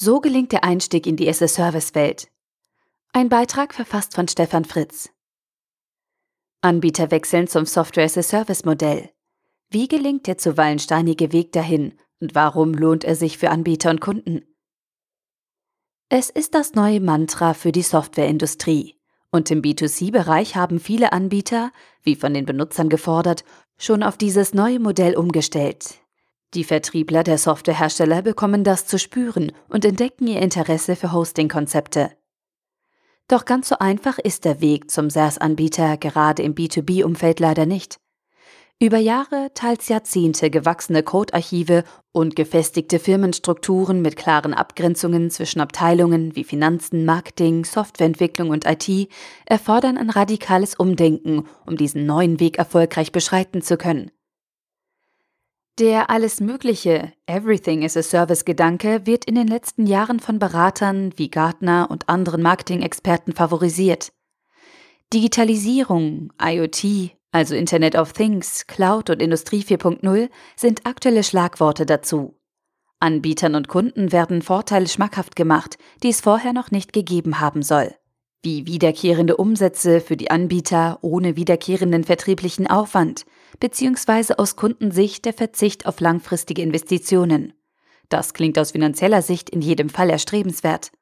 So gelingt der Einstieg in die SS-Service-Welt. Ein Beitrag verfasst von Stefan Fritz. Anbieter wechseln zum Software-as-a-Service-Modell. Wie gelingt der zuweilen steinige Weg dahin und warum lohnt er sich für Anbieter und Kunden? Es ist das neue Mantra für die Softwareindustrie. Und im B2C-Bereich haben viele Anbieter, wie von den Benutzern gefordert, schon auf dieses neue Modell umgestellt. Die Vertriebler der Softwarehersteller bekommen das zu spüren und entdecken ihr Interesse für Hosting-Konzepte. Doch ganz so einfach ist der Weg zum SaaS-Anbieter gerade im B2B-Umfeld leider nicht. Über Jahre, teils Jahrzehnte gewachsene Codearchive und gefestigte Firmenstrukturen mit klaren Abgrenzungen zwischen Abteilungen wie Finanzen, Marketing, Softwareentwicklung und IT erfordern ein radikales Umdenken, um diesen neuen Weg erfolgreich beschreiten zu können. Der alles Mögliche, Everything is a Service-Gedanke wird in den letzten Jahren von Beratern wie Gartner und anderen Marketing-Experten favorisiert. Digitalisierung, IoT, also Internet of Things, Cloud und Industrie 4.0 sind aktuelle Schlagworte dazu. Anbietern und Kunden werden Vorteile schmackhaft gemacht, die es vorher noch nicht gegeben haben soll wie wiederkehrende Umsätze für die Anbieter ohne wiederkehrenden vertrieblichen Aufwand, beziehungsweise aus Kundensicht der Verzicht auf langfristige Investitionen. Das klingt aus finanzieller Sicht in jedem Fall erstrebenswert.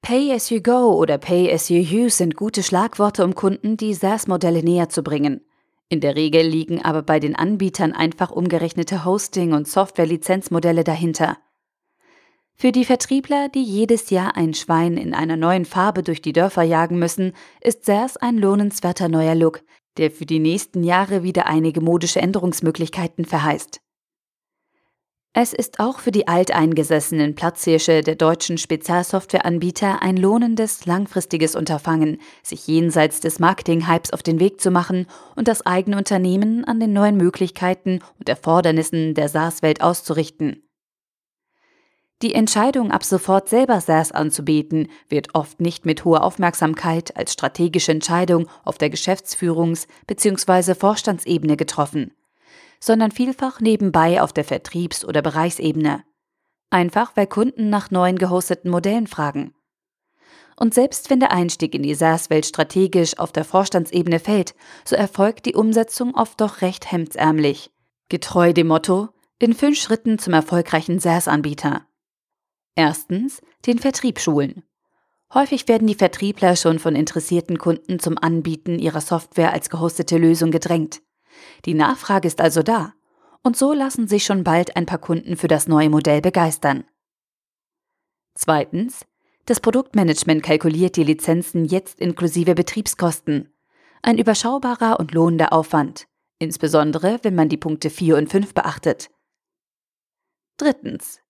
Pay as you go oder Pay as you use sind gute Schlagworte, um Kunden die SaaS-Modelle näher zu bringen. In der Regel liegen aber bei den Anbietern einfach umgerechnete Hosting- und Software-Lizenzmodelle dahinter. Für die Vertriebler, die jedes Jahr ein Schwein in einer neuen Farbe durch die Dörfer jagen müssen, ist SaaS ein lohnenswerter neuer Look, der für die nächsten Jahre wieder einige modische Änderungsmöglichkeiten verheißt. Es ist auch für die alteingesessenen Platzhirsche der deutschen Spezialsoftwareanbieter ein lohnendes, langfristiges Unterfangen, sich jenseits des Marketing-Hypes auf den Weg zu machen und das eigene Unternehmen an den neuen Möglichkeiten und Erfordernissen der SaaS-Welt auszurichten. Die Entscheidung, ab sofort selber SaaS anzubieten, wird oft nicht mit hoher Aufmerksamkeit als strategische Entscheidung auf der Geschäftsführungs- bzw. Vorstandsebene getroffen, sondern vielfach nebenbei auf der Vertriebs- oder Bereichsebene. Einfach weil Kunden nach neuen gehosteten Modellen fragen. Und selbst wenn der Einstieg in die SaaS-Welt strategisch auf der Vorstandsebene fällt, so erfolgt die Umsetzung oft doch recht hemdsärmlich. Getreu dem Motto, in fünf Schritten zum erfolgreichen SaaS-Anbieter. Erstens den Vertrieb schulen. Häufig werden die Vertriebler schon von interessierten Kunden zum Anbieten ihrer Software als gehostete Lösung gedrängt. Die Nachfrage ist also da. Und so lassen sich schon bald ein paar Kunden für das neue Modell begeistern. Zweitens. Das Produktmanagement kalkuliert die Lizenzen jetzt inklusive Betriebskosten. Ein überschaubarer und lohnender Aufwand, insbesondere wenn man die Punkte 4 und 5 beachtet. Drittens.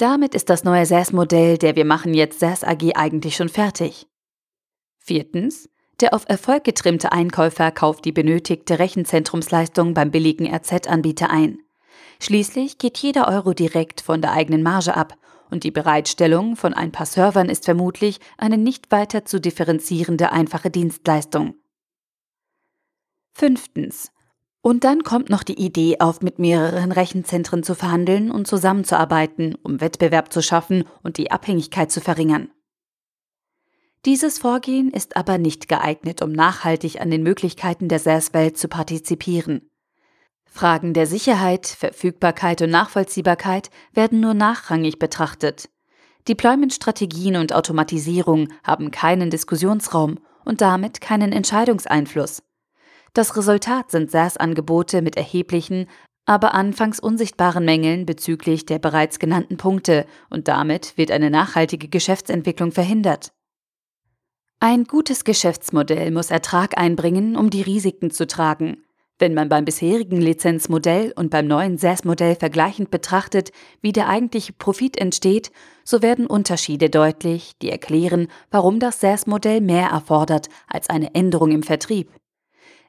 Damit ist das neue SaaS-Modell, der wir machen jetzt SaaS AG eigentlich schon fertig. Viertens. Der auf Erfolg getrimmte Einkäufer kauft die benötigte Rechenzentrumsleistung beim billigen RZ-Anbieter ein. Schließlich geht jeder Euro direkt von der eigenen Marge ab und die Bereitstellung von ein paar Servern ist vermutlich eine nicht weiter zu differenzierende einfache Dienstleistung. Fünftens. Und dann kommt noch die Idee auf, mit mehreren Rechenzentren zu verhandeln und zusammenzuarbeiten, um Wettbewerb zu schaffen und die Abhängigkeit zu verringern. Dieses Vorgehen ist aber nicht geeignet, um nachhaltig an den Möglichkeiten der SaaS-Welt zu partizipieren. Fragen der Sicherheit, Verfügbarkeit und Nachvollziehbarkeit werden nur nachrangig betrachtet. Deployment-Strategien und Automatisierung haben keinen Diskussionsraum und damit keinen Entscheidungseinfluss. Das Resultat sind SaaS-Angebote mit erheblichen, aber anfangs unsichtbaren Mängeln bezüglich der bereits genannten Punkte und damit wird eine nachhaltige Geschäftsentwicklung verhindert. Ein gutes Geschäftsmodell muss Ertrag einbringen, um die Risiken zu tragen. Wenn man beim bisherigen Lizenzmodell und beim neuen SaaS-Modell vergleichend betrachtet, wie der eigentliche Profit entsteht, so werden Unterschiede deutlich, die erklären, warum das SaaS-Modell mehr erfordert als eine Änderung im Vertrieb.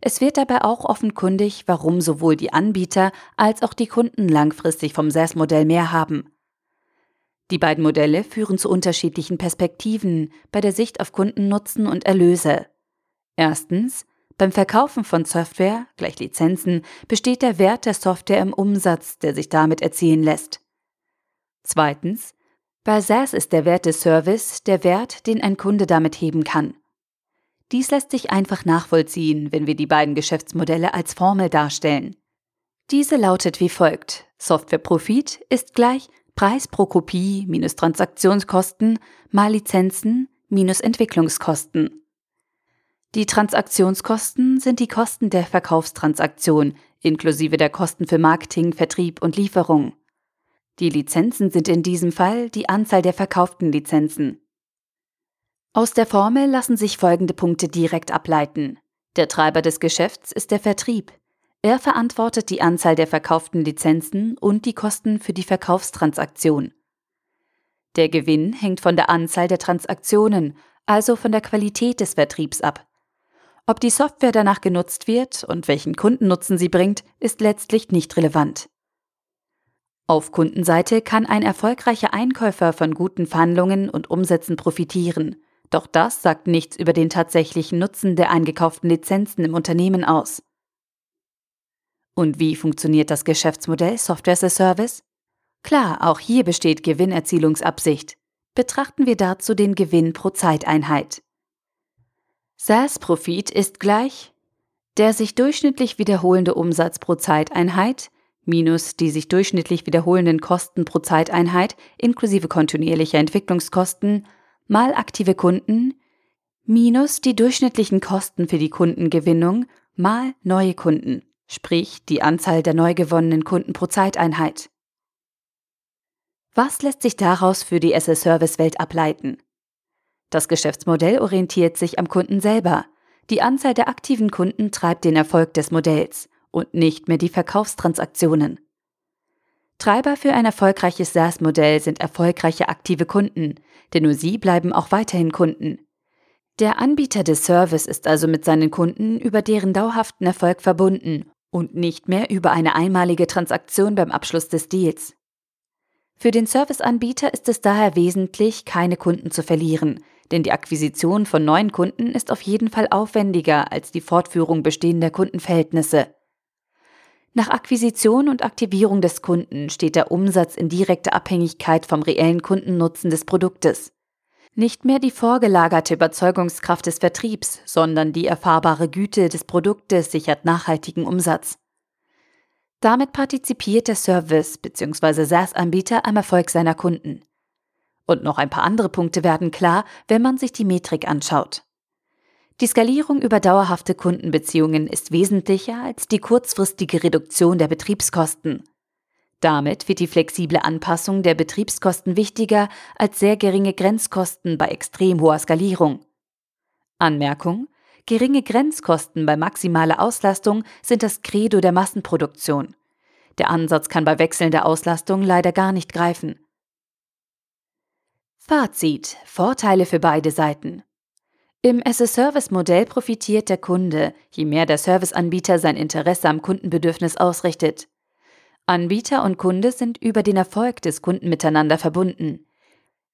Es wird dabei auch offenkundig, warum sowohl die Anbieter als auch die Kunden langfristig vom SaaS-Modell mehr haben. Die beiden Modelle führen zu unterschiedlichen Perspektiven bei der Sicht auf Kundennutzen und Erlöse. Erstens, beim Verkaufen von Software, gleich Lizenzen, besteht der Wert der Software im Umsatz, der sich damit erzielen lässt. Zweitens, Bei SaaS ist der Wert des Service der Wert, den ein Kunde damit heben kann. Dies lässt sich einfach nachvollziehen, wenn wir die beiden Geschäftsmodelle als Formel darstellen. Diese lautet wie folgt. Softwareprofit ist gleich Preis pro Kopie minus Transaktionskosten mal Lizenzen minus Entwicklungskosten. Die Transaktionskosten sind die Kosten der Verkaufstransaktion inklusive der Kosten für Marketing, Vertrieb und Lieferung. Die Lizenzen sind in diesem Fall die Anzahl der verkauften Lizenzen. Aus der Formel lassen sich folgende Punkte direkt ableiten. Der Treiber des Geschäfts ist der Vertrieb. Er verantwortet die Anzahl der verkauften Lizenzen und die Kosten für die Verkaufstransaktion. Der Gewinn hängt von der Anzahl der Transaktionen, also von der Qualität des Vertriebs ab. Ob die Software danach genutzt wird und welchen Kundennutzen sie bringt, ist letztlich nicht relevant. Auf Kundenseite kann ein erfolgreicher Einkäufer von guten Verhandlungen und Umsätzen profitieren. Doch das sagt nichts über den tatsächlichen Nutzen der eingekauften Lizenzen im Unternehmen aus. Und wie funktioniert das Geschäftsmodell Software as a Service? Klar, auch hier besteht Gewinnerzielungsabsicht. Betrachten wir dazu den Gewinn pro Zeiteinheit. SaaS-Profit ist gleich der sich durchschnittlich wiederholende Umsatz pro Zeiteinheit minus die sich durchschnittlich wiederholenden Kosten pro Zeiteinheit inklusive kontinuierlicher Entwicklungskosten mal aktive Kunden minus die durchschnittlichen Kosten für die Kundengewinnung mal neue Kunden, sprich die Anzahl der neu gewonnenen Kunden pro Zeiteinheit. Was lässt sich daraus für die SS-Service-Welt ableiten? Das Geschäftsmodell orientiert sich am Kunden selber. Die Anzahl der aktiven Kunden treibt den Erfolg des Modells und nicht mehr die Verkaufstransaktionen. Treiber für ein erfolgreiches SaaS-Modell sind erfolgreiche aktive Kunden, denn nur sie bleiben auch weiterhin Kunden. Der Anbieter des Service ist also mit seinen Kunden über deren dauerhaften Erfolg verbunden und nicht mehr über eine einmalige Transaktion beim Abschluss des Deals. Für den Serviceanbieter ist es daher wesentlich, keine Kunden zu verlieren, denn die Akquisition von neuen Kunden ist auf jeden Fall aufwendiger als die Fortführung bestehender Kundenverhältnisse. Nach Akquisition und Aktivierung des Kunden steht der Umsatz in direkter Abhängigkeit vom reellen Kundennutzen des Produktes. Nicht mehr die vorgelagerte Überzeugungskraft des Vertriebs, sondern die erfahrbare Güte des Produktes sichert nachhaltigen Umsatz. Damit partizipiert der Service bzw. SaaS-Anbieter am Erfolg seiner Kunden. Und noch ein paar andere Punkte werden klar, wenn man sich die Metrik anschaut. Die Skalierung über dauerhafte Kundenbeziehungen ist wesentlicher als die kurzfristige Reduktion der Betriebskosten. Damit wird die flexible Anpassung der Betriebskosten wichtiger als sehr geringe Grenzkosten bei extrem hoher Skalierung. Anmerkung Geringe Grenzkosten bei maximaler Auslastung sind das Credo der Massenproduktion. Der Ansatz kann bei wechselnder Auslastung leider gar nicht greifen. Fazit. Vorteile für beide Seiten. Im as-a-Service-Modell profitiert der Kunde, je mehr der Serviceanbieter sein Interesse am Kundenbedürfnis ausrichtet. Anbieter und Kunde sind über den Erfolg des Kunden miteinander verbunden.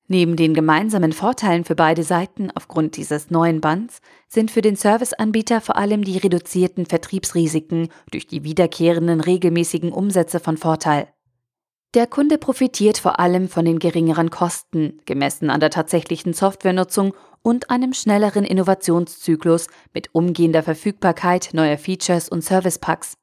Neben den gemeinsamen Vorteilen für beide Seiten aufgrund dieses neuen Bands sind für den Serviceanbieter vor allem die reduzierten Vertriebsrisiken durch die wiederkehrenden regelmäßigen Umsätze von Vorteil. Der Kunde profitiert vor allem von den geringeren Kosten, gemessen an der tatsächlichen Softwarenutzung und einem schnelleren Innovationszyklus mit umgehender Verfügbarkeit neuer Features und Servicepacks.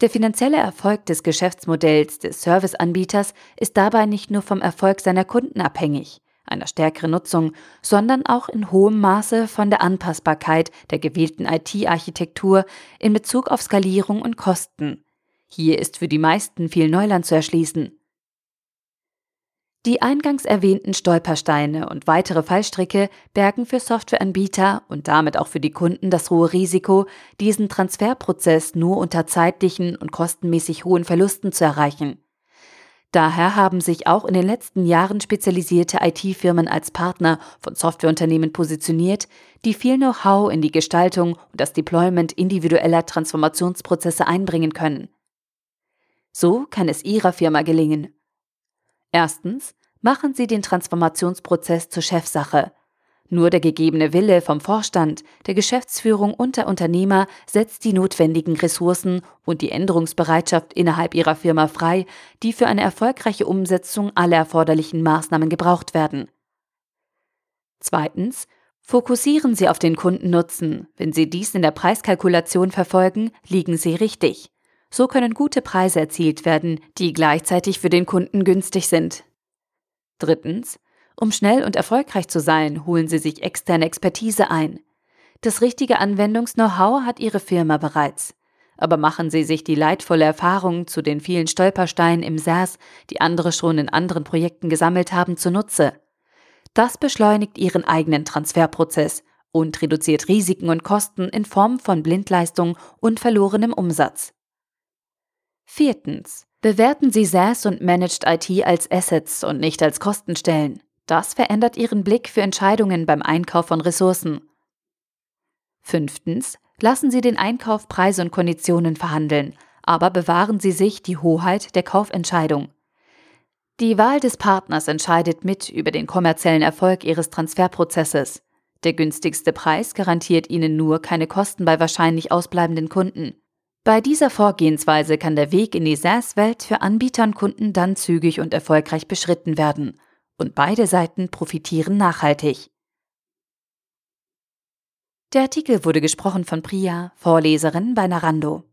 Der finanzielle Erfolg des Geschäftsmodells des Serviceanbieters ist dabei nicht nur vom Erfolg seiner Kunden abhängig, einer stärkeren Nutzung, sondern auch in hohem Maße von der Anpassbarkeit der gewählten IT-Architektur in Bezug auf Skalierung und Kosten. Hier ist für die meisten viel Neuland zu erschließen. Die eingangs erwähnten Stolpersteine und weitere Fallstricke bergen für Softwareanbieter und damit auch für die Kunden das hohe Risiko, diesen Transferprozess nur unter zeitlichen und kostenmäßig hohen Verlusten zu erreichen. Daher haben sich auch in den letzten Jahren spezialisierte IT-Firmen als Partner von Softwareunternehmen positioniert, die viel Know-how in die Gestaltung und das Deployment individueller Transformationsprozesse einbringen können. So kann es Ihrer Firma gelingen, Erstens, machen Sie den Transformationsprozess zur Chefsache. Nur der gegebene Wille vom Vorstand, der Geschäftsführung und der Unternehmer setzt die notwendigen Ressourcen und die Änderungsbereitschaft innerhalb ihrer Firma frei, die für eine erfolgreiche Umsetzung aller erforderlichen Maßnahmen gebraucht werden. Zweitens. Fokussieren Sie auf den Kundennutzen. Wenn Sie dies in der Preiskalkulation verfolgen, liegen Sie richtig. So können gute Preise erzielt werden, die gleichzeitig für den Kunden günstig sind. Drittens. Um schnell und erfolgreich zu sein, holen Sie sich externe Expertise ein. Das richtige Anwendungs-Know-how hat Ihre Firma bereits. Aber machen Sie sich die leidvolle Erfahrung zu den vielen Stolpersteinen im SaaS, die andere schon in anderen Projekten gesammelt haben, zunutze. Das beschleunigt Ihren eigenen Transferprozess und reduziert Risiken und Kosten in Form von Blindleistung und verlorenem Umsatz. Viertens. Bewerten Sie SaaS und Managed IT als Assets und nicht als Kostenstellen. Das verändert Ihren Blick für Entscheidungen beim Einkauf von Ressourcen. Fünftens. Lassen Sie den Einkauf Preise und Konditionen verhandeln, aber bewahren Sie sich die Hoheit der Kaufentscheidung. Die Wahl des Partners entscheidet mit über den kommerziellen Erfolg Ihres Transferprozesses. Der günstigste Preis garantiert Ihnen nur keine Kosten bei wahrscheinlich ausbleibenden Kunden. Bei dieser Vorgehensweise kann der Weg in die SaaS-Welt für Anbieter und Kunden dann zügig und erfolgreich beschritten werden und beide Seiten profitieren nachhaltig. Der Artikel wurde gesprochen von Priya, Vorleserin bei Narando.